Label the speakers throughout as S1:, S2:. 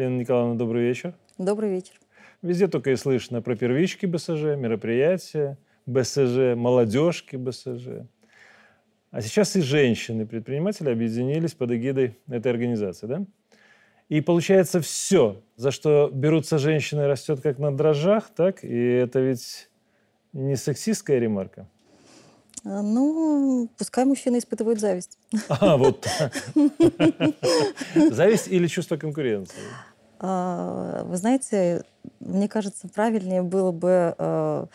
S1: Лена Николаевна, добрый вечер.
S2: Добрый вечер.
S1: Везде только и слышно про первички БСЖ, мероприятия, БСЖ, молодежки БСЖ. А сейчас и женщины-предприниматели объединились под эгидой этой организации, да? И получается все, за что берутся женщины, растет как на дрожжах, так? И это ведь не сексистская ремарка?
S2: А, ну, пускай мужчины испытывают зависть.
S1: А, вот Зависть или чувство конкуренции?
S2: А, вы знаете, мне кажется, правильнее было бы э,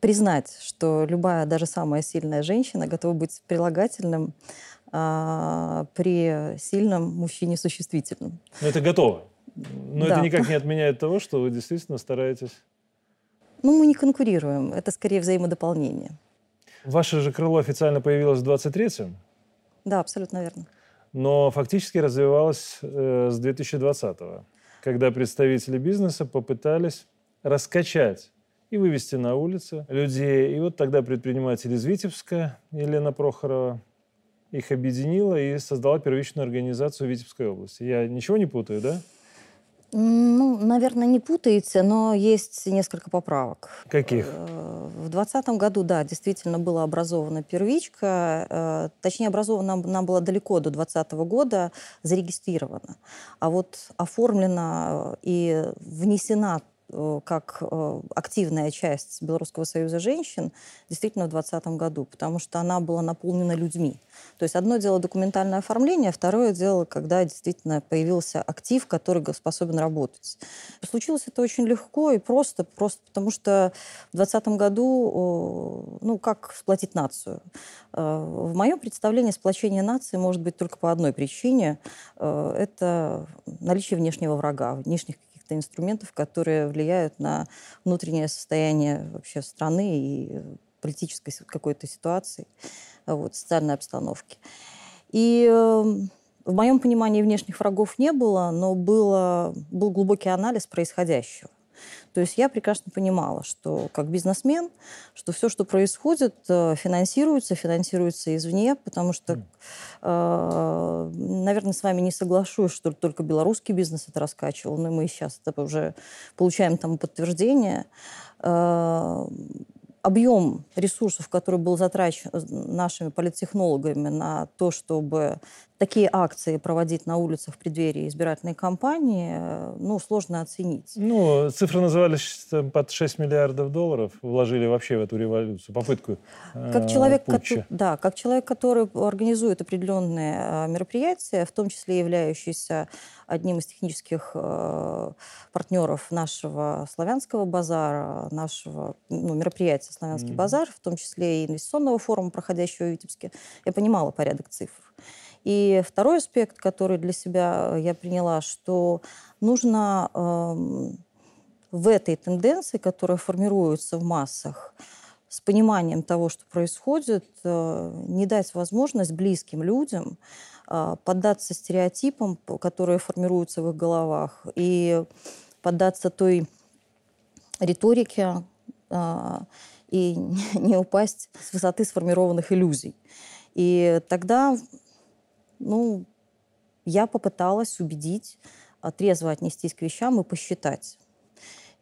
S2: признать, что любая, даже самая сильная женщина готова быть прилагательным а, при сильном мужчине существительном.
S1: Но это готово. Но да. это никак не отменяет того, что вы действительно стараетесь.
S2: Ну, мы не конкурируем. Это скорее взаимодополнение.
S1: Ваше же крыло официально появилось в 23-м?
S2: Да, абсолютно верно.
S1: Но фактически развивалось э, с 2020-го, когда представители бизнеса попытались раскачать и вывести на улицы людей. И вот тогда предприниматель из Витебска, Елена Прохорова, их объединила и создала первичную организацию Витебской области. Я ничего не путаю, да?
S2: Ну, наверное, не путаете, но есть несколько поправок.
S1: Каких?
S2: Э, в 2020 году, да, действительно была образована первичка. Э, точнее, образована она была далеко до 2020 года, зарегистрирована. А вот оформлена и внесена Э, как э, активная часть Белорусского союза женщин действительно в 2020 году, потому что она была наполнена людьми. То есть одно дело документальное оформление, второе дело, когда действительно появился актив, который способен работать. Случилось это очень легко и просто, просто потому что в 2020 году, ну, как сплотить нацию? Э, в моем представлении сплочение нации может быть только по одной причине. Это наличие внешнего врага, внешних каких-то инструментов, которые влияют на внутреннее состояние вообще страны и политической какой-то ситуации, вот, социальной обстановки. И эм, в моем понимании внешних врагов не было, но было, был глубокий анализ происходящего. То есть я прекрасно понимала, что как бизнесмен, что все, что происходит, э, финансируется, финансируется извне, потому что, э, наверное, с вами не соглашусь, что только белорусский бизнес это раскачивал, но мы сейчас это уже получаем там подтверждение. Э, объем ресурсов, который был затрачен нашими политтехнологами на то, чтобы такие акции проводить на улицах в преддверии избирательной кампании, э, ну, сложно оценить.
S1: Ну, цифры назывались под 6 миллиардов долларов, вложили вообще в эту революцию, попытку
S2: э, как человек, который, Да, как человек, который организует определенные э, мероприятия, в том числе являющийся одним из технических э, партнеров нашего славянского базара, нашего ну, мероприятия «Славянский mm-hmm. базар», в том числе и инвестиционного форума, проходящего в Витебске, я понимала порядок цифр. И второй аспект, который для себя я приняла, что нужно э, в этой тенденции, которая формируется в массах, с пониманием того, что происходит, э, не дать возможность близким людям э, поддаться стереотипам, которые формируются в их головах, и поддаться той риторике э, и не упасть с высоты сформированных иллюзий. И тогда ну, я попыталась убедить, а, трезво отнестись к вещам и посчитать.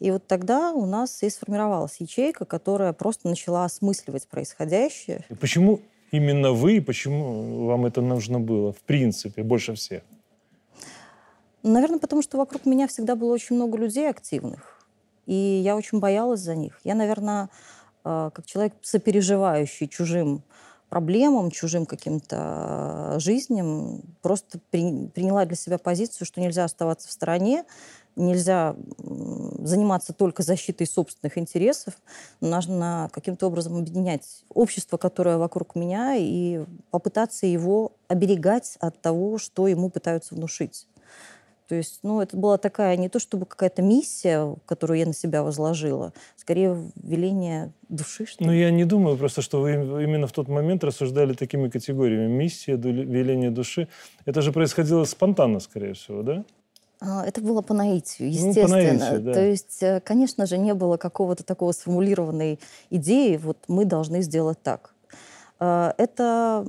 S2: И вот тогда у нас и сформировалась ячейка, которая просто начала осмысливать происходящее.
S1: И почему именно вы, почему вам это нужно было, в принципе, больше всех?
S2: Наверное, потому что вокруг меня всегда было очень много людей активных. И я очень боялась за них. Я, наверное, а, как человек, сопереживающий чужим проблемам, чужим каким-то жизням, просто при, приняла для себя позицию, что нельзя оставаться в стороне, нельзя заниматься только защитой собственных интересов, нужно каким-то образом объединять общество, которое вокруг меня, и попытаться его оберегать от того, что ему пытаются внушить. То есть, ну, это была такая не то чтобы какая-то миссия, которую я на себя возложила, скорее веление души. Что
S1: ну, я не думаю просто, что вы именно в тот момент рассуждали такими категориями. Миссия, веление души. Это же происходило спонтанно, скорее всего, да?
S2: А, это было по наитию, естественно. Ну, по наитию, да. То есть, э, конечно же, не было какого-то такого сформулированной идеи, вот мы должны сделать так. А, это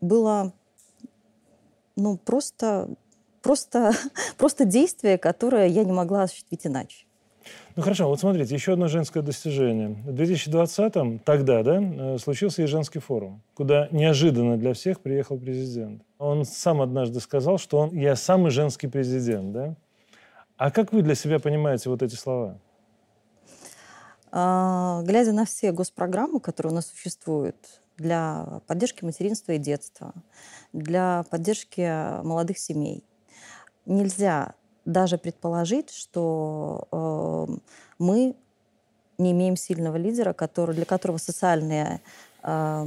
S2: было ну, просто просто, просто действие, которое я не могла осуществить иначе.
S1: Ну хорошо, вот смотрите, еще одно женское достижение. В 2020-м, тогда, да, э, случился и женский форум, куда неожиданно для всех приехал президент. Он сам однажды сказал, что он, я самый женский президент, да? А как вы для себя понимаете вот эти слова?
S2: А, глядя на все госпрограммы, которые у нас существуют для поддержки материнства и детства, для поддержки молодых семей, нельзя даже предположить, что э, мы не имеем сильного лидера, который, для которого социальная э,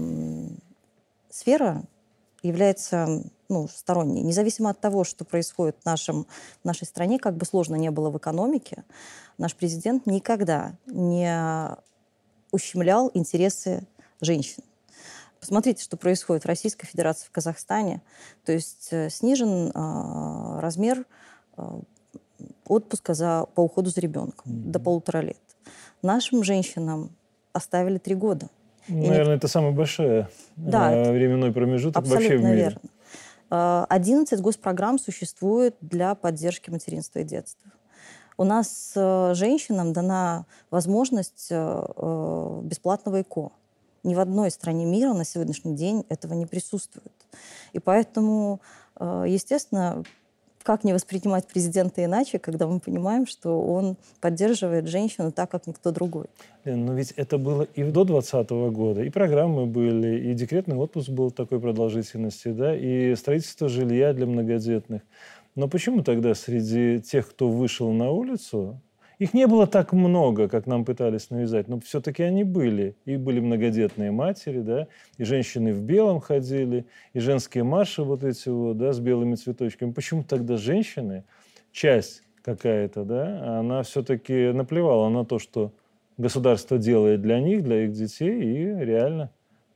S2: сфера является ну, сторонней. Независимо от того, что происходит в, нашем, в нашей стране, как бы сложно не было в экономике, наш президент никогда не ущемлял интересы женщин. Посмотрите, что происходит в Российской Федерации, в Казахстане. То есть э, снижен э, размер э, отпуска за, по уходу за ребенком mm-hmm. до полутора лет. Нашим женщинам оставили три года.
S1: Ну, наверное, не... это самый большой да, э, временной промежуток вообще в мире.
S2: Верно. 11 э, госпрограмм существует для поддержки материнства и детства. У нас э, женщинам дана возможность бесплатного ЭКО. Ни в одной стране мира на сегодняшний день этого не присутствует. И поэтому, э, естественно, как не воспринимать президента иначе, когда мы понимаем, что он поддерживает женщину так, как никто другой?
S1: Лен, но ведь это было и до 2020 года, и программы были, и декретный отпуск был такой продолжительности, да, и строительство жилья для многодетных. Но почему тогда среди тех, кто вышел на улицу, их не было так много, как нам пытались навязать, но все-таки они были. И были многодетные матери, да, и женщины в белом ходили, и женские марши вот эти вот, да, с белыми цветочками. Почему тогда женщины, часть какая-то, да, она все-таки наплевала на то, что государство делает для них, для их детей, и реально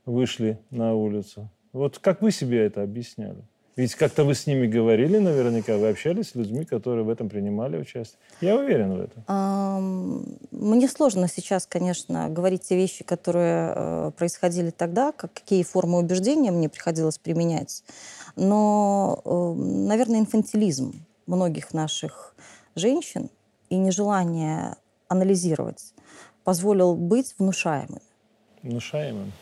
S1: вышли на улицу. Вот как вы себе это объясняли? Ведь как-то вы с ними говорили наверняка, вы общались с людьми, которые в этом принимали участие. Я уверен в этом.
S2: Мне сложно сейчас, конечно, говорить те вещи, которые э, происходили тогда, как, какие формы убеждения мне приходилось применять. Но, э, наверное, инфантилизм многих наших женщин и нежелание анализировать позволил быть внушаемым.
S1: Внушаемым?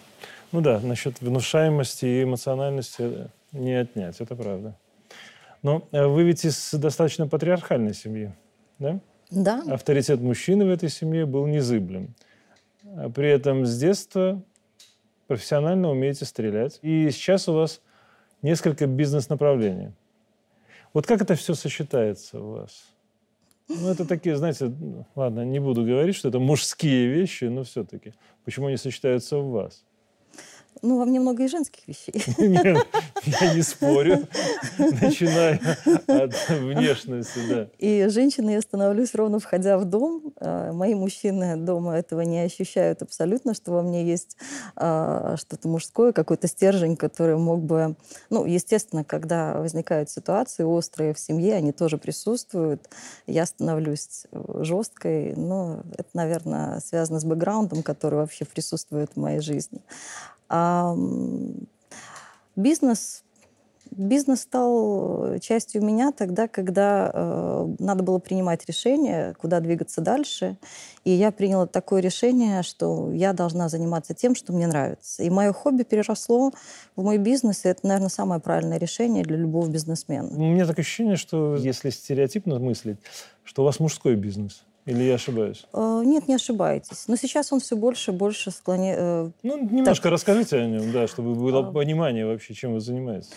S1: Ну да, насчет внушаемости и эмоциональности не отнять, это правда. Но э, вы ведь из достаточно патриархальной семьи, да?
S2: Да.
S1: Авторитет мужчины в этой семье был незыблем. А при этом с детства профессионально умеете стрелять. И сейчас у вас несколько бизнес-направлений. Вот как это все сочетается у вас? Ну, это такие, знаете, ладно, не буду говорить, что это мужские вещи, но все-таки. Почему они сочетаются в вас?
S2: Ну, во мне много и женских вещей.
S1: Нет, я не спорю, начиная от внешности, да.
S2: И женщиной я становлюсь ровно входя в дом. А, мои мужчины дома этого не ощущают абсолютно, что во мне есть а, что-то мужское, какой-то стержень, который мог бы... Ну, естественно, когда возникают ситуации острые в семье, они тоже присутствуют. Я становлюсь жесткой, но это, наверное, связано с бэкграундом, который вообще присутствует в моей жизни. Бизнес, бизнес стал частью меня тогда, когда э, надо было принимать решение, куда двигаться дальше. И я приняла такое решение, что я должна заниматься тем, что мне нравится. И мое хобби переросло в мой бизнес, и это, наверное, самое правильное решение для любого бизнесмена. У
S1: меня такое ощущение, что если стереотипно мыслить, что у вас мужской бизнес. Или я ошибаюсь?
S2: Э, нет, не ошибаетесь. Но сейчас он все больше и больше склоняет... Э,
S1: ну, немножко так. расскажите о нем, да, чтобы было а... понимание вообще, чем вы занимаетесь.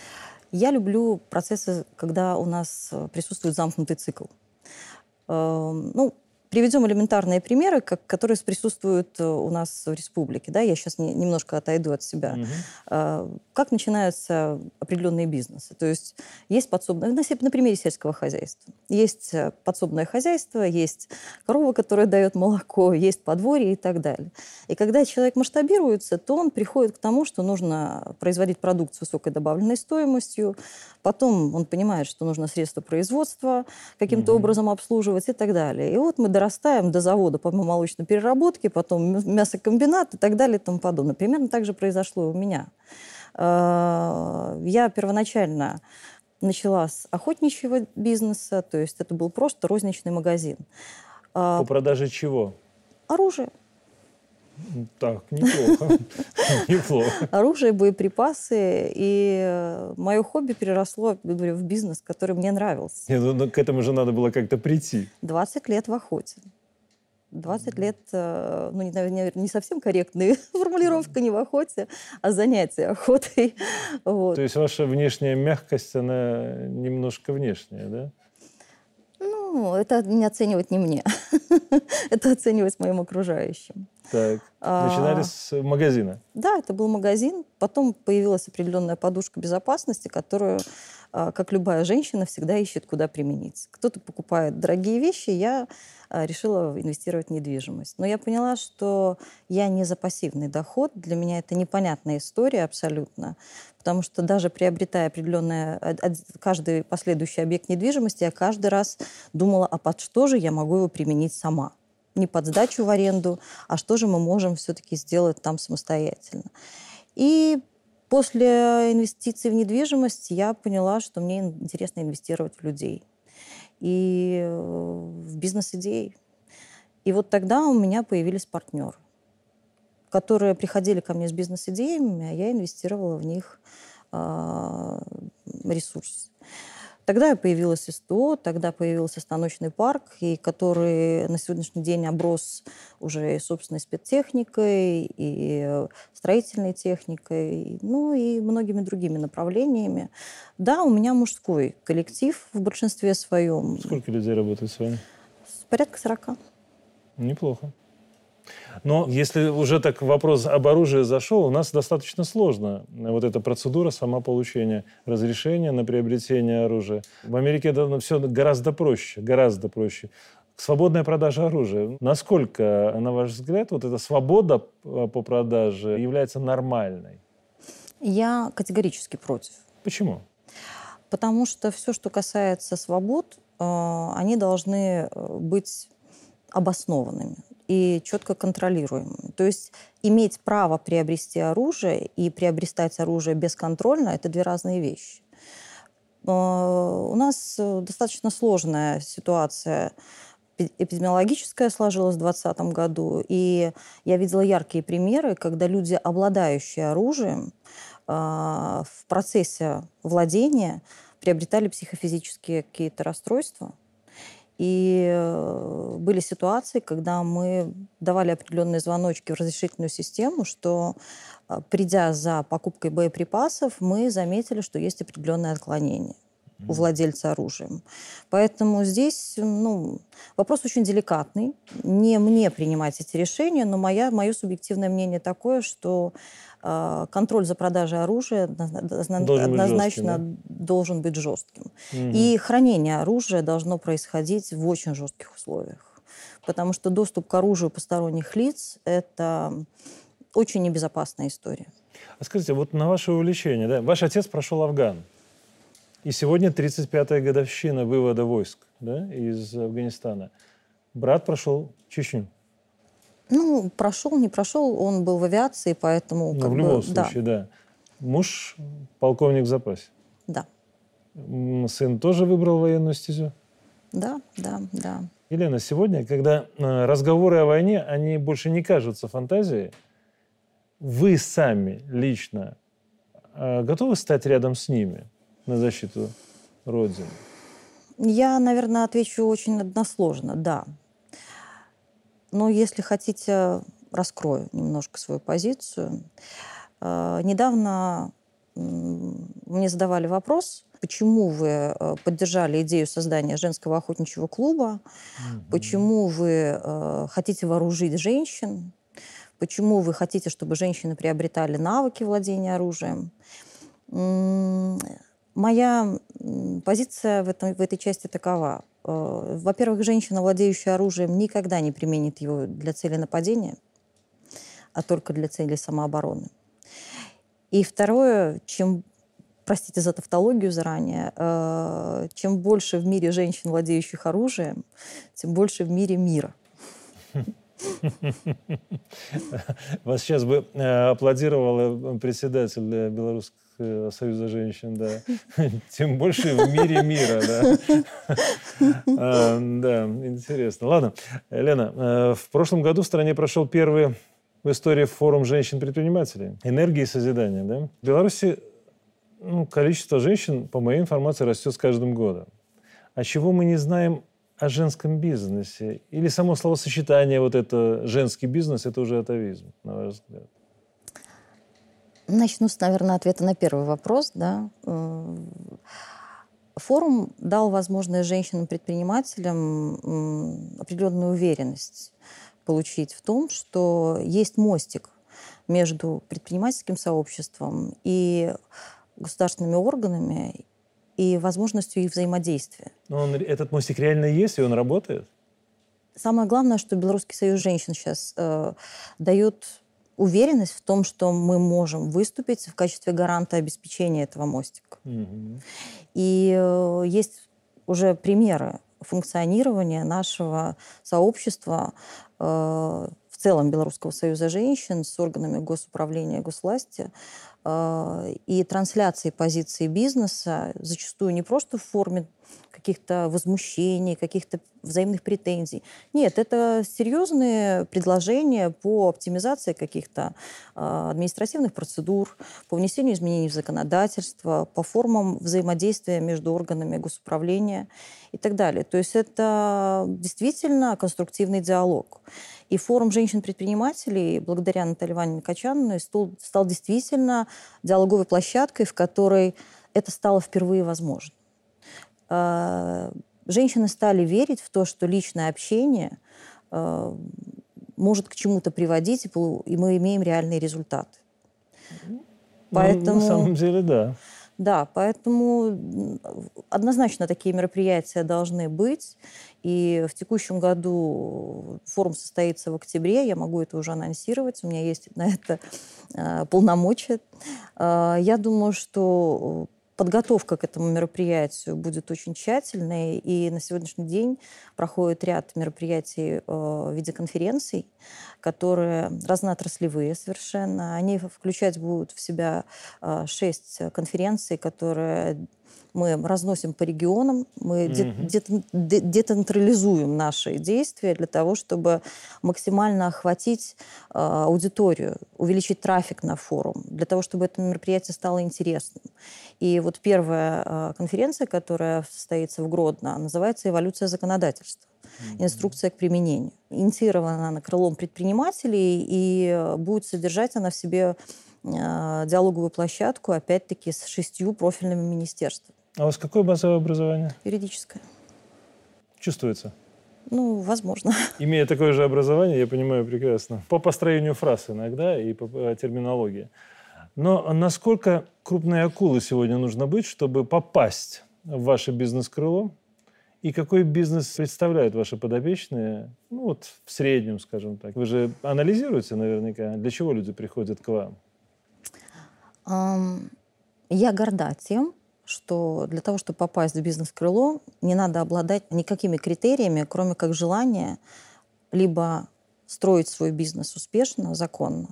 S2: Я люблю процессы, когда у нас э, присутствует замкнутый цикл. Эм, ну, Приведем элементарные примеры, как, которые присутствуют э, у нас в республике. Да? Я сейчас не, немножко отойду от себя. Угу. Как начинаются определенные бизнесы? То есть есть подсобное, на, на примере сельского хозяйства. Есть э, подсобное хозяйство, есть корова, которая дает молоко, есть подворье и так далее. И когда человек масштабируется, то он приходит к тому, что нужно производить продукт с высокой добавленной стоимостью, потом он понимает, что нужно средства производства каким-то угу. образом обслуживать и так далее. И вот мы дорастаем до завода по молочной переработке, потом мясокомбинат и так далее и тому подобное. Примерно так же произошло и у меня. Э, я первоначально начала с охотничьего бизнеса, то есть это был просто розничный магазин.
S1: А, По продаже чего?
S2: Оружие.
S1: Так, неплохо.
S2: неплохо. Оружие, боеприпасы. И э, мое хобби переросло, говорю, в бизнес, который мне нравился.
S1: Нет, ну, к этому же надо было как-то прийти.
S2: 20 лет в охоте. 20 лет, э, ну, наверное, не совсем корректная формулировка, не в охоте, а занятие охотой.
S1: Вот. То есть ваша внешняя мягкость, она немножко внешняя, да?
S2: Ну, это не оценивать не мне. это оценивать моим окружающим.
S1: Так, начинали а, с магазина?
S2: Да, это был магазин. Потом появилась определенная подушка безопасности, которую, а, как любая женщина, всегда ищет, куда применить. Кто-то покупает дорогие вещи, я а, решила инвестировать в недвижимость. Но я поняла, что я не за пассивный доход. Для меня это непонятная история абсолютно. Потому что даже приобретая определенный, каждый последующий объект недвижимости, я каждый раз думала, а под что же я могу его применить сама не под сдачу в аренду, а что же мы можем все-таки сделать там самостоятельно. И после инвестиций в недвижимость я поняла, что мне интересно инвестировать в людей и э, в бизнес-идеи. И вот тогда у меня появились партнеры, которые приходили ко мне с бизнес-идеями, а я инвестировала в них э, ресурс. Тогда появилась СТО, тогда появился станочный парк, и который на сегодняшний день оброс уже собственной спецтехникой, и строительной техникой, ну и многими другими направлениями. Да, у меня мужской коллектив в большинстве своем.
S1: Сколько людей работает с вами?
S2: Порядка 40.
S1: Неплохо. Но если уже так вопрос об оружии зашел, у нас достаточно сложно вот эта процедура сама получения разрешения на приобретение оружия. В Америке это все гораздо проще, гораздо проще. Свободная продажа оружия. Насколько, на ваш взгляд, вот эта свобода по продаже является нормальной?
S2: Я категорически против.
S1: Почему?
S2: Потому что все, что касается свобод, э, они должны э, быть обоснованными и четко контролируемым. То есть иметь право приобрести оружие и приобретать оружие бесконтрольно – это две разные вещи. Э, у нас э, достаточно сложная ситуация эпидемиологическая сложилась в 2020 году, и я видела яркие примеры, когда люди, обладающие оружием, э, в процессе владения приобретали психофизические какие-то расстройства – и э, были ситуации, когда мы давали определенные звоночки в разрешительную систему, что э, придя за покупкой боеприпасов, мы заметили, что есть определенное отклонение у владельца оружием. Поэтому здесь ну, вопрос очень деликатный. Не мне принимать эти решения, но моя, мое субъективное мнение такое, что э, контроль за продажей оружия должен однозначно быть да? должен быть жестким. Угу. И хранение оружия должно происходить в очень жестких условиях. Потому что доступ к оружию посторонних лиц – это очень небезопасная история.
S1: А скажите, вот на ваше увлечение, да, ваш отец прошел Афган. И сегодня 35-я годовщина вывода войск да, из Афганистана. Брат прошел Чечню.
S2: Ну, прошел, не прошел, он был в авиации, поэтому...
S1: Ну, в любом бы, случае, да. да. Муж полковник в запасе.
S2: Да.
S1: Сын тоже выбрал военную стезю?
S2: Да, да, да.
S1: Елена, сегодня, когда э, разговоры о войне, они больше не кажутся фантазией, вы сами лично э, готовы стать рядом с ними? На защиту Родины?
S2: Я, наверное, отвечу очень односложно, да. Но если хотите, раскрою немножко свою позицию. Э, недавно мне задавали вопрос, почему вы э, поддержали идею создания женского охотничьего клуба, mm-hmm. почему вы э, хотите вооружить женщин, почему вы хотите, чтобы женщины приобретали навыки владения оружием. Моя позиция в, этом, в этой части такова. Э, во-первых, женщина, владеющая оружием, никогда не применит его для цели нападения, а только для цели самообороны. И второе, чем, простите за тавтологию заранее, э, чем больше в мире женщин, владеющих оружием, тем больше в мире мира.
S1: Вас сейчас бы э, аплодировал председатель Белорусского союза женщин, да. Тем больше в мире мира, да. А, да, интересно. Ладно, Лена, э, в прошлом году в стране прошел первый в истории форум женщин-предпринимателей. Энергии и созидания, да. В Беларуси ну, количество женщин, по моей информации, растет с каждым годом. А чего мы не знаем о женском бизнесе? Или само словосочетание вот это «женский бизнес» – это уже атовизм, на ваш взгляд?
S2: Начну с, наверное, ответа на первый вопрос. Да. Э, форум дал возможность женщинам-предпринимателям определенную уверенность получить в том, что есть мостик между предпринимательским сообществом и государственными органами и возможностью их взаимодействия.
S1: Но он, этот мостик реально есть, и он работает?
S2: Самое главное, что Белорусский союз женщин сейчас э, дает уверенность в том, что мы можем выступить в качестве гаранта обеспечения этого мостика. Mm-hmm. И э, есть уже примеры функционирования нашего сообщества э, в целом Белорусского союза женщин с органами госуправления и госвласти, Э, и трансляции позиции бизнеса зачастую не просто в форме каких-то возмущений, каких-то взаимных претензий. Нет, это серьезные предложения по оптимизации каких-то э, административных процедур, по внесению изменений в законодательство, по формам взаимодействия между органами госуправления и так далее. То есть это действительно конструктивный диалог. И форум женщин-предпринимателей, благодаря Наталье Ивановне Качановой, стал, стал действительно диалоговой площадкой, в которой это стало впервые возможно. А, женщины стали верить в то, что личное общение а, может к чему-то приводить, и мы имеем реальные результаты.
S1: Поэтому... Ну, на самом деле, да.
S2: Да, поэтому однозначно такие мероприятия должны быть. И в текущем году форум состоится в октябре, я могу это уже анонсировать, у меня есть на это э, полномочия. Я думаю, что подготовка к этому мероприятию будет очень тщательной, и на сегодняшний день проходит ряд мероприятий э, в виде конференций, которые разноотраслевые совершенно. Они включать будут в себя э, шесть конференций, которые мы разносим по регионам, мы mm-hmm. децентрализуем наши действия для того, чтобы максимально охватить э, аудиторию, увеличить трафик на форум, для того, чтобы это мероприятие стало интересным. И вот первая э, конференция, которая состоится в Гродно, называется «Эволюция законодательства. Инструкция к применению». Инициирована она крылом предпринимателей, и будет содержать она в себе э, диалоговую площадку, опять-таки, с шестью профильными министерствами.
S1: А у вас какое базовое образование?
S2: Юридическое.
S1: Чувствуется?
S2: Ну, возможно.
S1: Имея такое же образование, я понимаю прекрасно. По построению фраз иногда и по, по терминологии. Но насколько крупной акулы сегодня нужно быть, чтобы попасть в ваше бизнес-крыло? И какой бизнес представляют ваши подопечные? Ну, вот в среднем, скажем так. Вы же анализируете наверняка, для чего люди приходят к вам?
S2: Я горда тем, что для того, чтобы попасть в бизнес-крыло, не надо обладать никакими критериями, кроме как желания либо строить свой бизнес успешно, законно,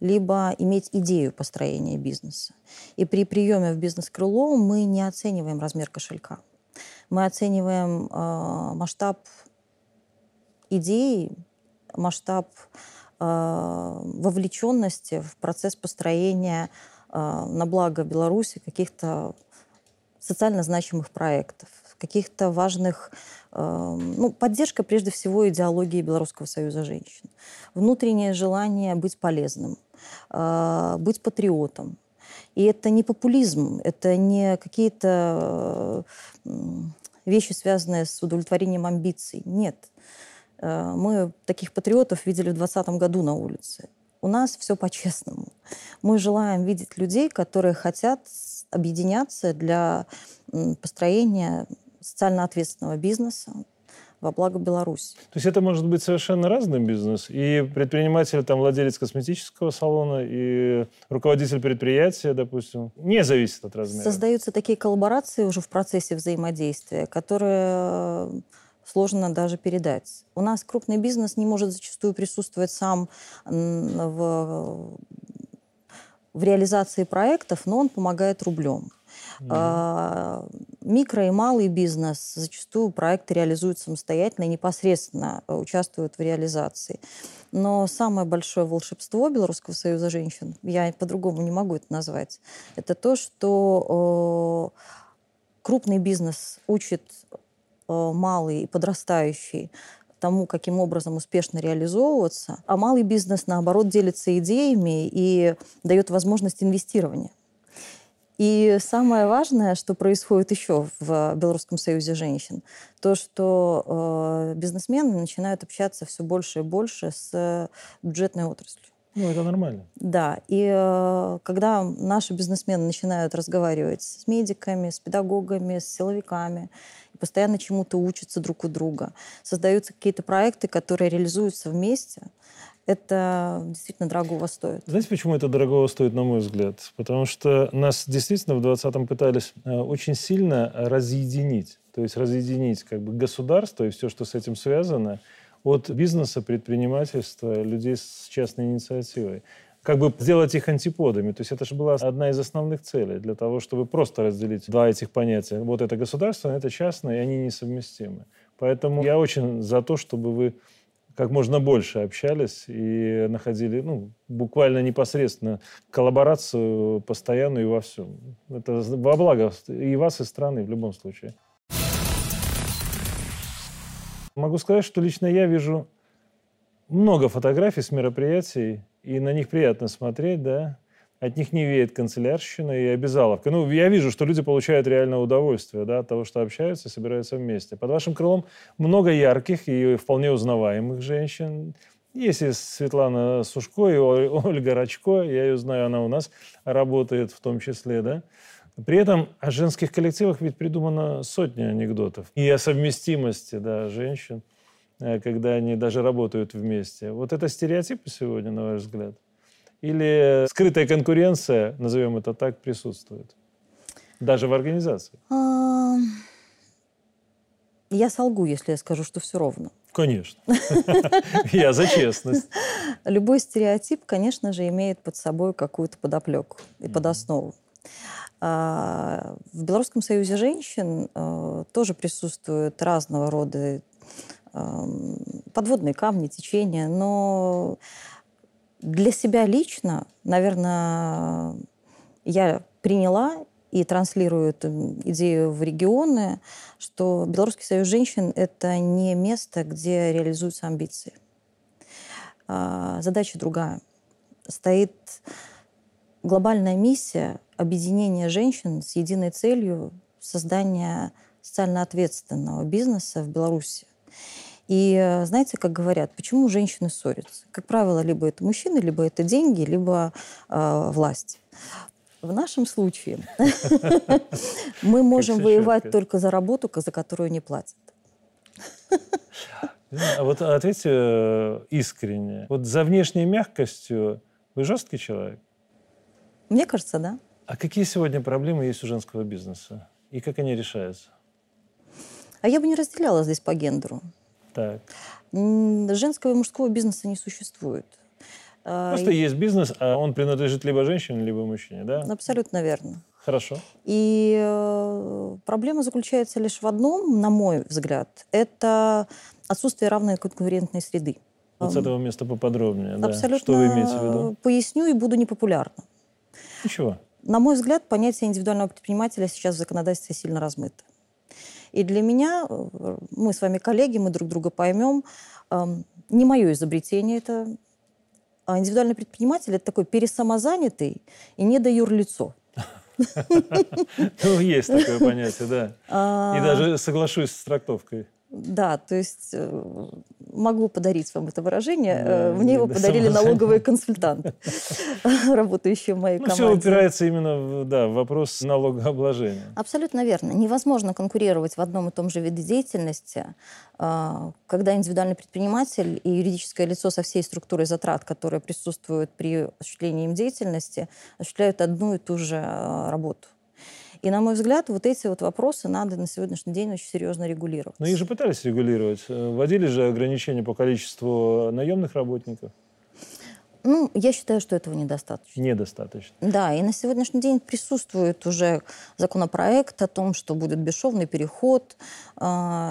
S2: либо иметь идею построения бизнеса. И при приеме в бизнес-крыло мы не оцениваем размер кошелька. Мы оцениваем э, масштаб идеи, масштаб э, вовлеченности в процесс построения э, на благо Беларуси каких-то социально значимых проектов, каких-то важных, э, ну, поддержка прежде всего идеологии Белорусского союза женщин, внутреннее желание быть полезным, э, быть патриотом. И это не популизм, это не какие-то э, вещи, связанные с удовлетворением амбиций. Нет. Э, мы таких патриотов видели в 2020 году на улице. У нас все по-честному. Мы желаем видеть людей, которые хотят объединяться для построения социально ответственного бизнеса во благо Беларуси.
S1: То есть это может быть совершенно разный бизнес. И предприниматель, там, владелец косметического салона, и руководитель предприятия, допустим, не зависит от размера.
S2: Создаются такие коллаборации уже в процессе взаимодействия, которые сложно даже передать. У нас крупный бизнес не может зачастую присутствовать сам в в реализации проектов, но он помогает рублем. Mm-hmm. Микро и малый бизнес зачастую проекты реализуют самостоятельно и непосредственно э, участвуют в реализации. Но самое большое волшебство Белорусского союза женщин, я по-другому не могу это назвать, это то, что крупный бизнес учит малый и подрастающий тому, каким образом успешно реализовываться, а малый бизнес, наоборот, делится идеями и дает возможность инвестирования. И самое важное, что происходит еще в Белорусском союзе женщин, то, что э, бизнесмены начинают общаться все больше и больше с бюджетной отраслью.
S1: Ну, это нормально.
S2: Да, и э, когда наши бизнесмены начинают разговаривать с медиками, с педагогами, с силовиками, постоянно чему-то учатся друг у друга, создаются какие-то проекты, которые реализуются вместе, это действительно дорогого стоит.
S1: Знаете, почему это дорогого стоит, на мой взгляд? Потому что нас действительно в 20-м пытались э, очень сильно разъединить. То есть разъединить как бы государство и все, что с этим связано, от бизнеса, предпринимательства, людей с частной инициативой как бы сделать их антиподами. То есть это же была одна из основных целей для того, чтобы просто разделить два этих понятия. Вот это государственное, это частное, и они несовместимы. Поэтому я очень за то, чтобы вы как можно больше общались и находили ну, буквально непосредственно коллаборацию постоянную и во всем. Это во благо и вас, и страны в любом случае. Могу сказать, что лично я вижу много фотографий с мероприятий, и на них приятно смотреть, да от них не веет канцелярщина и обязаловка. Ну, я вижу, что люди получают реальное удовольствие да, от того, что общаются, собираются вместе. Под вашим крылом много ярких и вполне узнаваемых женщин. Есть и Светлана Сушко, и Ольга Рачко, я ее знаю, она у нас работает в том числе, да. При этом о женских коллективах ведь придумано сотни анекдотов. И о совместимости да, женщин, э, когда они даже работают вместе. Вот это стереотипы сегодня, на ваш взгляд? Или скрытая конкуренция, назовем это так, присутствует? Даже в организации? А,
S2: я солгу, если я скажу, что все ровно.
S1: Конечно. Я за честность.
S2: Любой стереотип, конечно же, имеет под собой какую-то подоплеку и подоснову. А, в Белорусском союзе женщин э, тоже присутствуют разного рода подводные камни, течения, но для себя лично, наверное, я приняла и транслирую эту идею в регионы, что Белорусский союз женщин – это не место, где реализуются амбиции. А, задача другая. Стоит глобальная миссия объединения женщин с единой целью создания социально ответственного бизнеса в Беларуси. И э, знаете, как говорят, почему женщины ссорятся? Как правило, либо это мужчины, либо это деньги, либо э, власть. В нашем случае мы можем воевать только за работу, за которую не платят.
S1: А вот ответьте э, искренне. Вот за внешней мягкостью вы жесткий человек?
S2: Мне кажется, да.
S1: А какие сегодня проблемы есть у женского бизнеса? И как они решаются?
S2: А я бы не разделяла здесь по гендеру.
S1: Так.
S2: Женского и мужского бизнеса не существует.
S1: А, Просто и... есть бизнес, а он принадлежит либо женщине, либо мужчине, да?
S2: Абсолютно верно.
S1: Хорошо.
S2: И э, проблема заключается лишь в одном, на мой взгляд, это отсутствие равной конкурентной среды.
S1: Вот с этого места поподробнее. Абсолютно. Да. Что вы имеете в виду?
S2: Поясню и буду непопулярна.
S1: Ничего.
S2: На мой взгляд, понятие индивидуального предпринимателя сейчас в законодательстве сильно размыто. И для меня, э, мы с вами коллеги, мы друг друга поймем, эм, не мое изобретение это. А индивидуальный предприниматель – это такой пересамозанятый и недоюрлицо.
S1: Ну, есть такое понятие, да. И а. даже соглашусь с трактовкой.
S2: Да, то есть э, могу подарить вам это выражение. Да, э, Мне его подарили налоговые консультанты, работающие в моей ну, команде.
S1: Все упирается именно в, да, в вопрос налогообложения.
S2: Абсолютно верно. Невозможно конкурировать в одном и том же виде деятельности, а, когда индивидуальный предприниматель и юридическое лицо со всей структурой затрат, которые присутствуют при осуществлении им деятельности, осуществляют одну и ту же а, работу. И, на мой взгляд, вот эти вот вопросы надо на сегодняшний день очень серьезно регулировать.
S1: Но их же пытались регулировать. Вводили же ограничения по количеству наемных работников.
S2: Ну, я считаю, что этого недостаточно.
S1: Недостаточно.
S2: Да, и на сегодняшний день присутствует уже законопроект о том, что будет бесшовный переход э,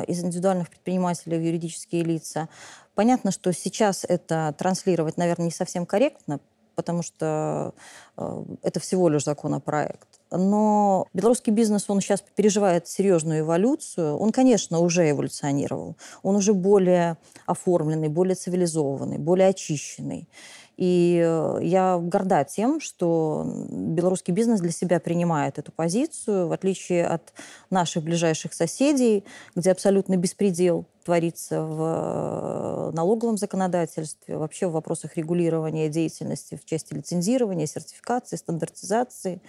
S2: из индивидуальных предпринимателей в юридические лица. Понятно, что сейчас это транслировать, наверное, не совсем корректно, потому что э, это всего лишь законопроект. Но белорусский бизнес, он сейчас переживает серьезную эволюцию. Он, конечно, уже эволюционировал. Он уже более оформленный, более цивилизованный, более очищенный. И э, я горда тем, что белорусский бизнес для себя принимает эту позицию, в отличие от наших ближайших соседей, где абсолютно беспредел творится в э, налоговом законодательстве, вообще в вопросах регулирования деятельности в части лицензирования, сертификации, стандартизации.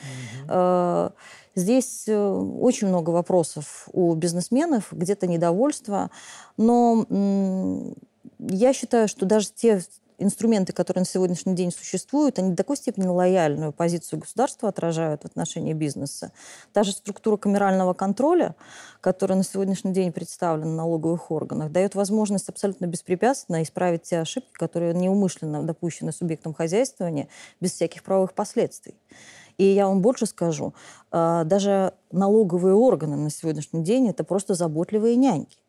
S2: Угу. Здесь очень много вопросов у бизнесменов, где-то недовольство, но я считаю, что даже те инструменты, которые на сегодняшний день существуют, они до такой степени лояльную позицию государства отражают в отношении бизнеса. Та же структура камерального контроля, которая на сегодняшний день представлена в налоговых органах, дает возможность абсолютно беспрепятственно исправить те ошибки, которые неумышленно допущены субъектом хозяйствования без всяких правовых последствий. И я вам больше скажу, а, даже налоговые органы на сегодняшний день это просто заботливые няньки.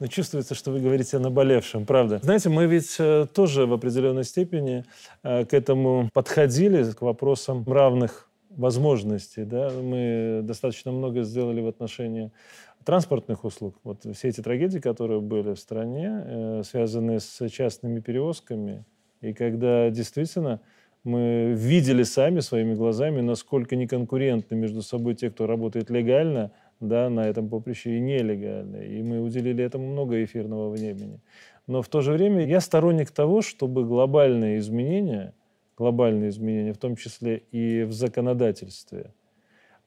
S1: Но чувствуется, что вы говорите о наболевшем, правда. Знаете, мы ведь э, тоже в определенной степени э, к этому подходили, к вопросам равных возможностей. Да? Мы достаточно много сделали в отношении транспортных услуг. Вот все эти трагедии, которые были в стране, э, связанные с частными перевозками, и когда действительно мы видели сами своими глазами, насколько неконкурентны между собой те, кто работает легально – да, на этом поприще и нелегально. И мы уделили этому много эфирного времени. Но в то же время я сторонник того, чтобы глобальные изменения, глобальные изменения, в том числе и в законодательстве,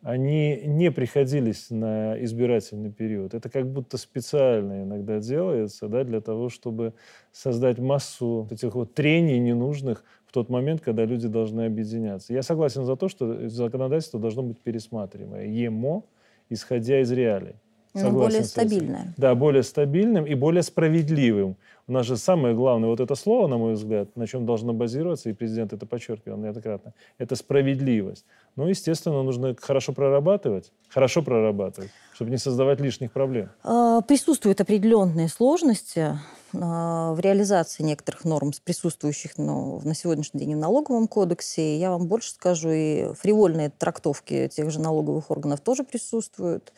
S1: они не приходились на избирательный период. Это как будто специально иногда делается да, для того, чтобы создать массу этих вот трений ненужных в тот момент, когда люди должны объединяться. Я согласен за то, что законодательство должно быть пересматриваемое. ЕМО – исходя из реалий.
S2: Ну, более стабильное.
S1: Да, более стабильным и более справедливым. У нас же самое главное вот это слово, на мой взгляд, на чем должно базироваться, и президент это подчеркивал неоднократно, это справедливость. Ну, естественно, нужно хорошо прорабатывать, хорошо прорабатывать, чтобы не создавать лишних проблем.
S2: А, присутствуют определенные сложности в реализации некоторых норм, присутствующих ну, на сегодняшний день в налоговом кодексе. Я вам больше скажу, и фривольные трактовки тех же налоговых органов тоже присутствуют.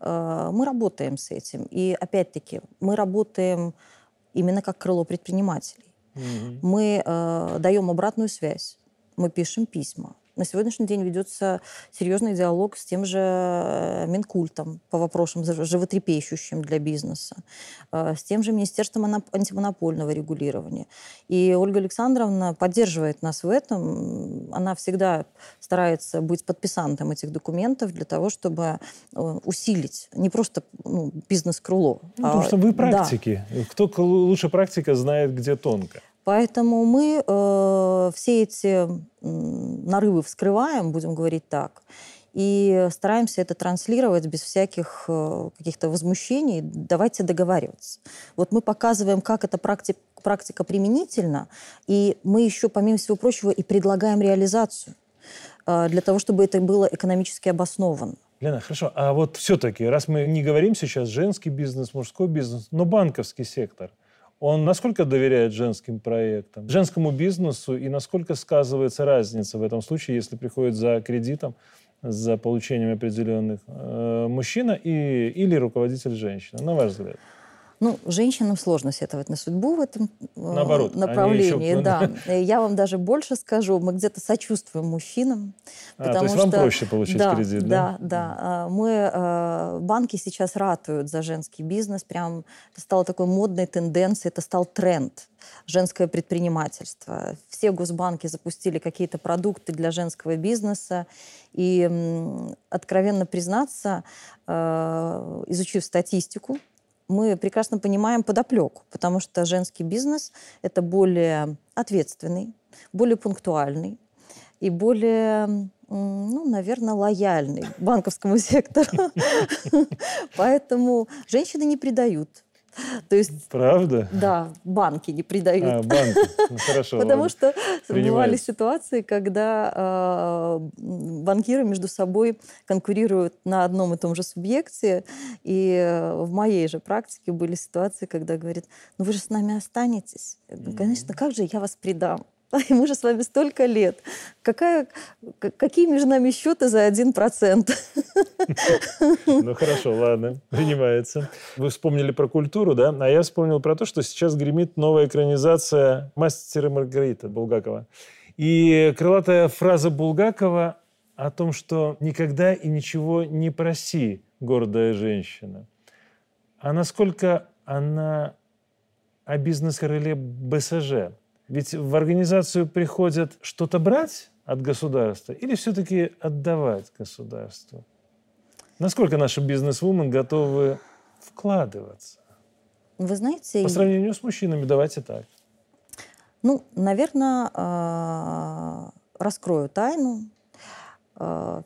S2: А, мы работаем с этим. И опять-таки, мы работаем именно как крыло предпринимателей. Угу. Мы э, даем обратную связь, мы пишем письма, на сегодняшний день ведется серьезный диалог с тем же э, Минкультом по вопросам животрепещущим для бизнеса, э, с тем же Министерством антимонопольного регулирования. И Ольга Александровна поддерживает нас в этом. Она всегда старается быть подписантом этих документов для того, чтобы э, усилить не просто ну, бизнес-крыло.
S1: Ну, а, потому что вы практики. Да. Кто лучше практика знает, где тонко.
S2: Поэтому мы э, все эти нарывы вскрываем, будем говорить так, и стараемся это транслировать без всяких э, каких-то возмущений. Давайте договариваться. Вот мы показываем, как эта практика, практика применительна, и мы еще, помимо всего прочего, и предлагаем реализацию э, для того, чтобы это было экономически обосновано.
S1: Лена, хорошо. А вот все-таки, раз мы не говорим сейчас женский бизнес, мужской бизнес, но банковский сектор – он насколько доверяет женским проектам, женскому бизнесу, и насколько сказывается разница в этом случае, если приходит за кредитом, за получением определенных э, мужчина и, или руководитель женщина, на ваш взгляд?
S2: Ну, женщинам сложно сетовать на судьбу в этом э,
S1: Наоборот,
S2: направлении. Еще... Да. Я вам даже больше скажу, мы где-то сочувствуем мужчинам.
S1: А, то есть
S2: что...
S1: вам проще получить
S2: да,
S1: кредит,
S2: да? Да, да. А, мы, э, банки сейчас ратуют за женский бизнес. Прям это стало такой модной тенденцией, это стал тренд женское предпринимательство. Все госбанки запустили какие-то продукты для женского бизнеса. И, откровенно признаться, э, изучив статистику, мы прекрасно понимаем подоплеку, потому что женский бизнес – это более ответственный, более пунктуальный и более, ну, наверное, лояльный банковскому сектору. Поэтому женщины не предают То есть,
S1: Правда?
S2: да, банки не придают.
S1: А, банки. Ну, хорошо.
S2: Потому что бывали ситуации, когда э, банкиры между собой конкурируют на одном и том же субъекте. И э, в моей же практике были ситуации, когда говорят, ну вы же с нами останетесь. Я говорю, Конечно, как же я вас предам? Мы же с вами столько лет. Какая, какие между нами счеты за один процент?
S1: Ну хорошо, ладно, принимается. Вы вспомнили про культуру, да? А я вспомнил про то, что сейчас гремит новая экранизация «Мастера Маргарита» Булгакова. И крылатая фраза Булгакова о том, что никогда и ничего не проси, гордая женщина. А насколько она о бизнес-крыле БСЖ? Ведь в организацию приходят что-то брать от государства или все-таки отдавать государству? Насколько наши бизнес-вумен готовы вкладываться?
S2: Вы знаете,
S1: По сравнению с мужчинами, давайте так.
S2: Ну, наверное, раскрою тайну.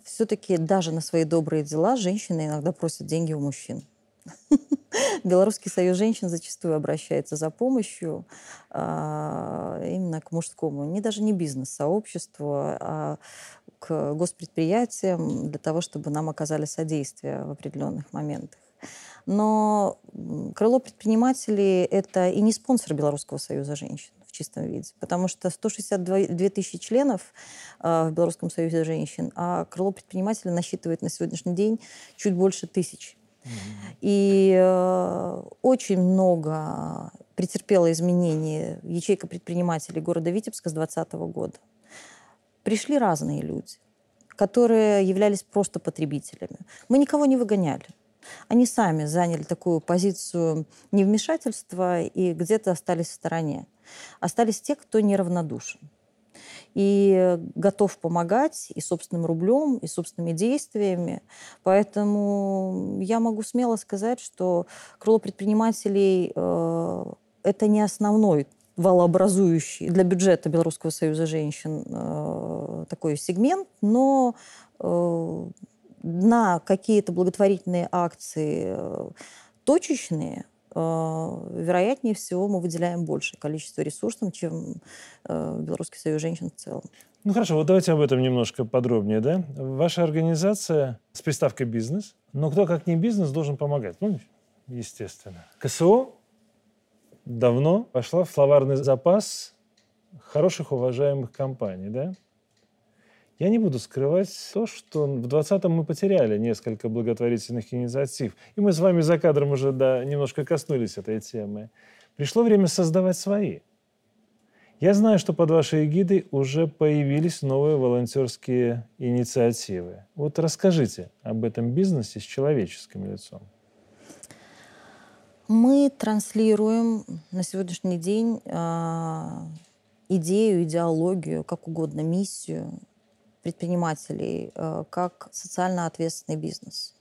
S2: Все-таки даже на свои добрые дела женщины иногда просят деньги у мужчин. Белорусский союз женщин зачастую обращается за помощью а, именно к мужскому, не даже не бизнес-сообществу, а к госпредприятиям для того, чтобы нам оказали содействие в определенных моментах. Но крыло предпринимателей – это и не спонсор Белорусского союза женщин в чистом виде, потому что 162 2 тысячи членов а, в Белорусском союзе женщин, а крыло предпринимателей насчитывает на сегодняшний день чуть больше тысячи. И э, очень много претерпела изменений ячейка предпринимателей города Витебска с 2020 года. Пришли разные люди, которые являлись просто потребителями. Мы никого не выгоняли. Они сами заняли такую позицию невмешательства и где-то остались в стороне. Остались те, кто неравнодушен и готов помогать и собственным рублем, и собственными действиями. Поэтому я могу смело сказать, что крыло предпринимателей э, это не основной валообразующий для бюджета Белорусского союза женщин э, такой сегмент, но э, на какие-то благотворительные акции э, точечные вероятнее всего мы выделяем большее количество ресурсов, чем э, Белорусский союз женщин в целом.
S1: Ну хорошо, вот давайте об этом немножко подробнее, да? Ваша организация с приставкой «бизнес», но кто как не бизнес должен помогать? Ну, естественно. КСО давно вошла в словарный запас хороших, уважаемых компаний, да? Я не буду скрывать то, что в 2020-м мы потеряли несколько благотворительных инициатив. И мы с вами за кадром уже да, немножко коснулись этой темы. Пришло время создавать свои. Я знаю, что под вашей эгидой уже появились новые волонтерские инициативы. Вот расскажите об этом бизнесе с человеческим лицом.
S2: Мы транслируем на сегодняшний день э, идею, идеологию, как угодно, миссию предпринимателей, э, как социально ответственный бизнес.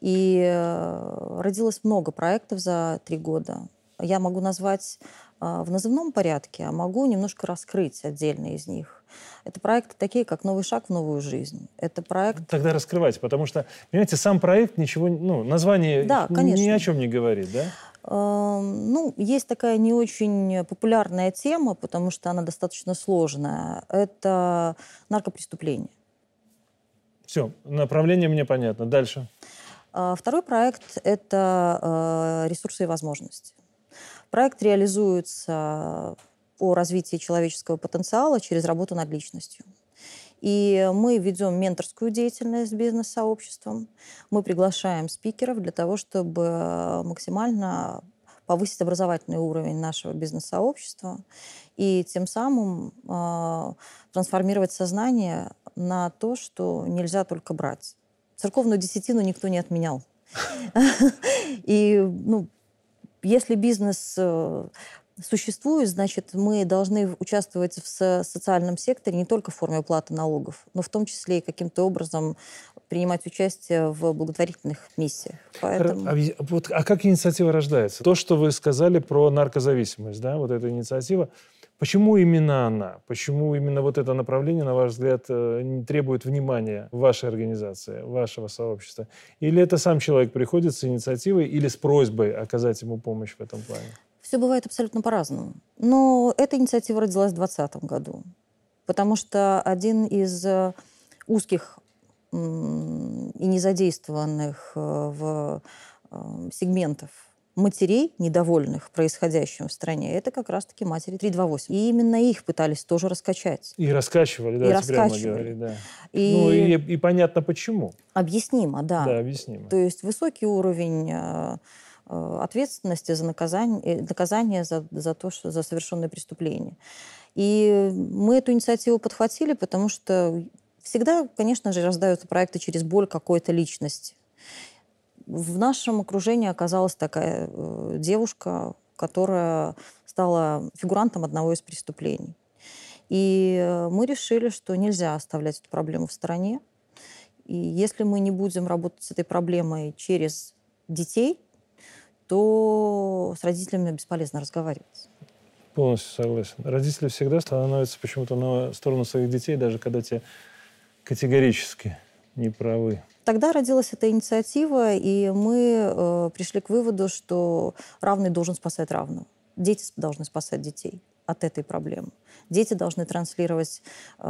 S2: И э, родилось много проектов за три года. Я могу назвать в назывном порядке, а могу немножко раскрыть отдельные из них. Это проекты такие, как «Новый шаг в новую жизнь». Это проект...
S1: Тогда раскрывайте, потому что, понимаете, сам проект ничего, ну, название
S2: Да,
S1: ни
S2: конечно.
S1: о чем не говорит, да?
S2: Э, Ну, есть такая не очень популярная тема, потому что она достаточно сложная. Это наркопреступление.
S1: Все, направление мне понятно. Дальше.
S2: А Второй проект – это э, ресурсы и возможности. Проект реализуется по развитию человеческого потенциала через работу над личностью. И мы ведем менторскую деятельность с бизнес-сообществом. Мы приглашаем спикеров для того, чтобы максимально повысить образовательный уровень нашего бизнес-сообщества и тем самым э, трансформировать сознание на то, что нельзя только брать. Церковную десятину никто не отменял. И ну, если бизнес э, существует, значит, мы должны участвовать в со- социальном секторе не только в форме уплаты налогов, но в том числе и каким-то образом принимать участие в благотворительных миссиях. Поэтому...
S1: А, вот, а как инициатива рождается? То, что вы сказали про наркозависимость, да, вот эта инициатива. Почему именно она? Почему именно вот это направление, на ваш взгляд, э, требует внимания вашей организации, вашего сообщества? Или это сам человек приходит с инициативой или с просьбой оказать ему помощь в этом плане?
S2: Все бывает абсолютно по-разному. Но эта инициатива родилась в 2020 году, потому что один из э, узких и незадействованных э, в сегментов матерей, недовольных происходящим в стране, это как раз-таки матери 328. И именно их пытались тоже раскачать.
S1: И раскачивали, да,
S2: и раскачивали.
S1: говорить, да. И... Ну и, и понятно почему.
S2: Объяснимо, да.
S1: Да, объяснимо.
S2: То есть высокий уровень э, э, ответственности за наказание, э, наказание за, за то, что за совершенное преступление. И мы эту инициативу подхватили, потому что всегда, конечно же, рождаются проекты через боль какой-то личности в нашем окружении оказалась такая э, девушка, которая стала фигурантом одного из преступлений. И э, мы решили, что нельзя оставлять эту проблему в стороне. И если мы не будем работать с этой проблемой через детей, то с родителями бесполезно разговаривать.
S1: Полностью согласен. Родители всегда становятся почему-то на сторону своих детей, даже когда те категорически не правы.
S2: Тогда родилась эта инициатива, и мы э, пришли к выводу, что равный должен спасать равного. Дети должны спасать детей от этой проблемы. Дети должны транслировать э,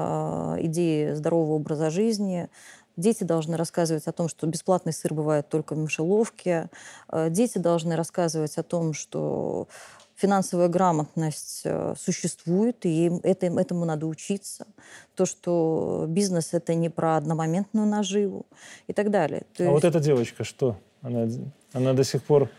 S2: идеи здорового образа жизни. Дети должны рассказывать о том, что бесплатный сыр бывает только в мышеловке. Э, дети должны рассказывать о том, что финансовая грамотность э, существует, и это, этому надо учиться. То, что бизнес – это не про одномоментную наживу и так далее.
S1: То а есть... вот эта девочка что? Она, она до сих пор…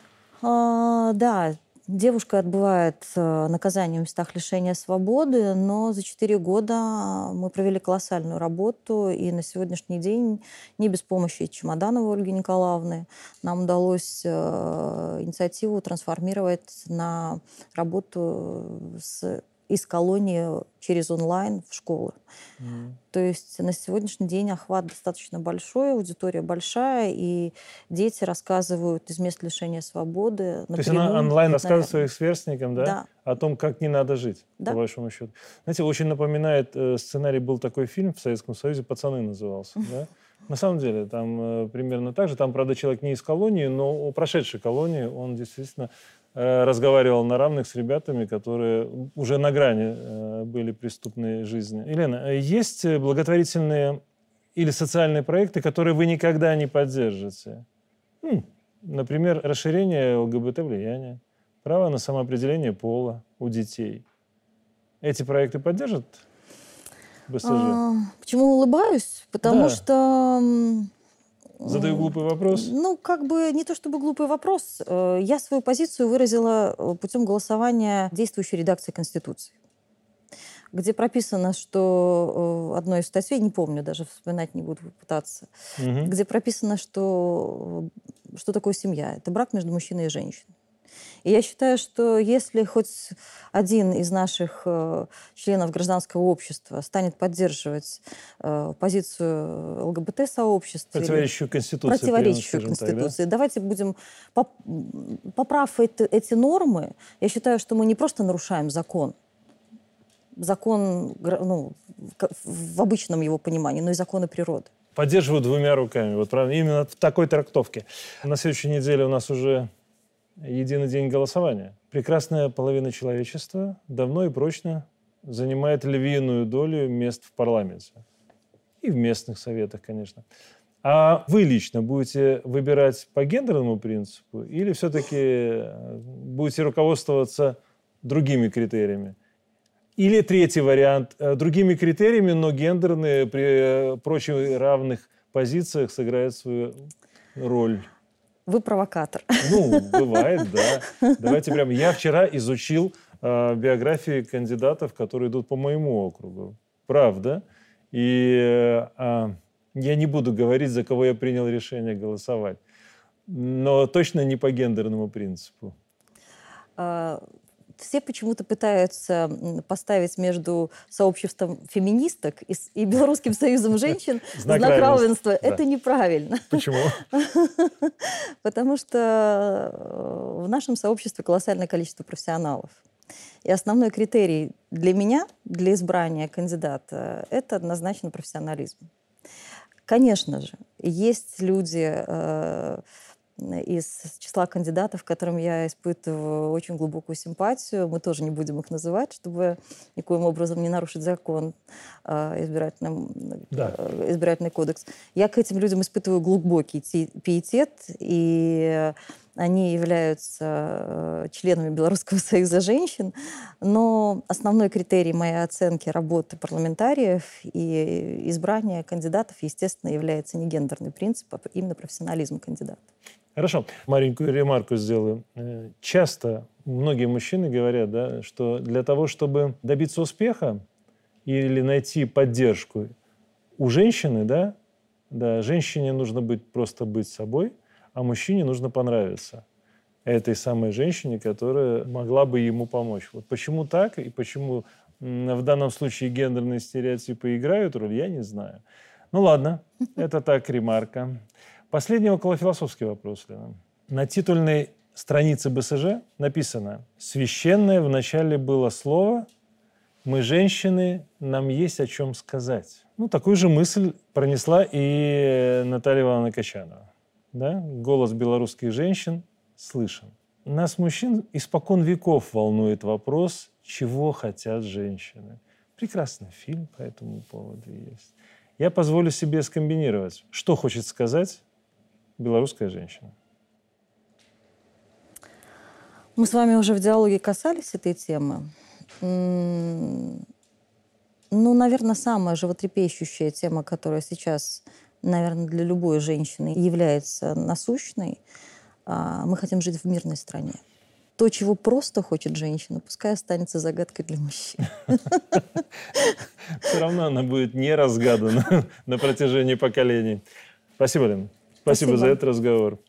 S2: А, да, Девушка отбывает э, наказание в местах лишения свободы, но за 4 года мы провели колоссальную работу, и на сегодняшний день не без помощи Чемодановой Ольги Николаевны нам удалось э, инициативу трансформировать на работу с из колонии через онлайн в школы. Mm. То есть на сегодняшний день охват достаточно большой, аудитория большая, и дети рассказывают из мест лишения свободы.
S1: То есть она онлайн рассказывает своим сверстникам, да?
S2: да?
S1: О том, как не надо жить,
S2: да.
S1: по большому счету. Знаете, очень напоминает, э, сценарий был такой фильм в Советском Союзе «Пацаны» назывался, да? На самом деле, там э, примерно так же. Там, правда, человек не из колонии, но прошедшей колонии он действительно разговаривал на равных с ребятами, которые уже на грани э, были преступной жизни. Елена, есть благотворительные или социальные проекты, которые вы никогда не поддержите? Например, расширение ЛГБТ-влияния, право на самоопределение пола у детей. Эти проекты поддержат БСЖ? А,
S2: почему улыбаюсь? Потому да. что
S1: Задаю глупый вопрос?
S2: Ну, как бы не то чтобы глупый вопрос. Э, я свою позицию выразила э, путем голосования действующей редакции Конституции где прописано, что э, одно из статей, не помню, даже вспоминать не буду пытаться, угу. где прописано, что что такое семья. Это брак между мужчиной и женщиной. И я считаю, что если хоть один из наших э, членов гражданского общества станет поддерживать э, позицию ЛГБТ-сообщества...
S1: Противоречащую Конституции.
S2: Противоречащую Конституции. Так, да? Давайте будем... Поп, поправ эти, эти нормы, я считаю, что мы не просто нарушаем закон, закон ну, в обычном его понимании, но и законы природы.
S1: Поддерживаю двумя руками. Вот правда, именно в такой трактовке. На следующей неделе у нас уже единый день голосования. Прекрасная половина человечества давно и прочно занимает львиную долю мест в парламенте. И в местных советах, конечно. А вы лично будете выбирать по гендерному принципу или все-таки э, будете руководствоваться другими критериями? Или третий вариант, э, другими критериями, но гендерные при э, прочих равных позициях сыграют свою роль?
S2: Вы провокатор.
S1: Ну, бывает, да. Давайте прямо. Я вчера изучил э, биографии кандидатов, которые идут по моему округу. Правда. И э, я не буду говорить, за кого я принял решение голосовать. Но точно не по гендерному принципу.
S2: Все почему-то пытаются поставить между сообществом феминисток и, и Белорусским союзом женщин знак, знак равенства. Да. Это неправильно.
S1: Почему?
S2: Потому что э, в нашем сообществе колоссальное количество профессионалов. И основной критерий для меня, для избрания кандидата, это однозначно профессионализм. Конечно же, есть люди э, из числа кандидатов, которым я испытываю очень глубокую симпатию. Мы тоже не будем их называть, чтобы никоим образом не нарушить закон э, избирательным,
S1: да.
S2: э, избирательный кодекс. Я к этим людям испытываю глубокий пиетет, и они являются э, членами Белорусского союза женщин, но основной критерий моей оценки работы парламентариев и избрания кандидатов, естественно, является не гендерный принцип, а именно профессионализм кандидата.
S1: Хорошо. Маленькую ремарку сделаю. Э, часто многие мужчины говорят, да, что для того, чтобы добиться успеха или найти поддержку у женщины, да, да, женщине нужно быть просто быть собой – а мужчине нужно понравиться этой самой женщине, которая могла бы ему помочь. Вот почему так и почему в данном случае гендерные стереотипы играют роль, я не знаю. Ну ладно, это так, ремарка. Последний околофилософский вопрос, Лена. На титульной странице БСЖ написано «Священное вначале было слово, мы женщины, нам есть о чем сказать». Ну, такую же мысль пронесла и Наталья Ивановна Качанова да, голос белорусских женщин слышен. Нас, мужчин, испокон веков волнует вопрос, чего хотят женщины. Прекрасный фильм по этому поводу есть. Я позволю себе скомбинировать, что хочет сказать белорусская женщина.
S2: Мы с вами уже в диалоге касались этой темы. Ну, наверное, самая животрепещущая тема, которая сейчас наверное, для любой женщины является насущной. А, мы хотим жить в мирной стране. То, чего просто хочет женщина, пускай останется загадкой для мужчин.
S1: Все равно она будет не разгадана на протяжении поколений. Спасибо, Лен. Спасибо за этот разговор.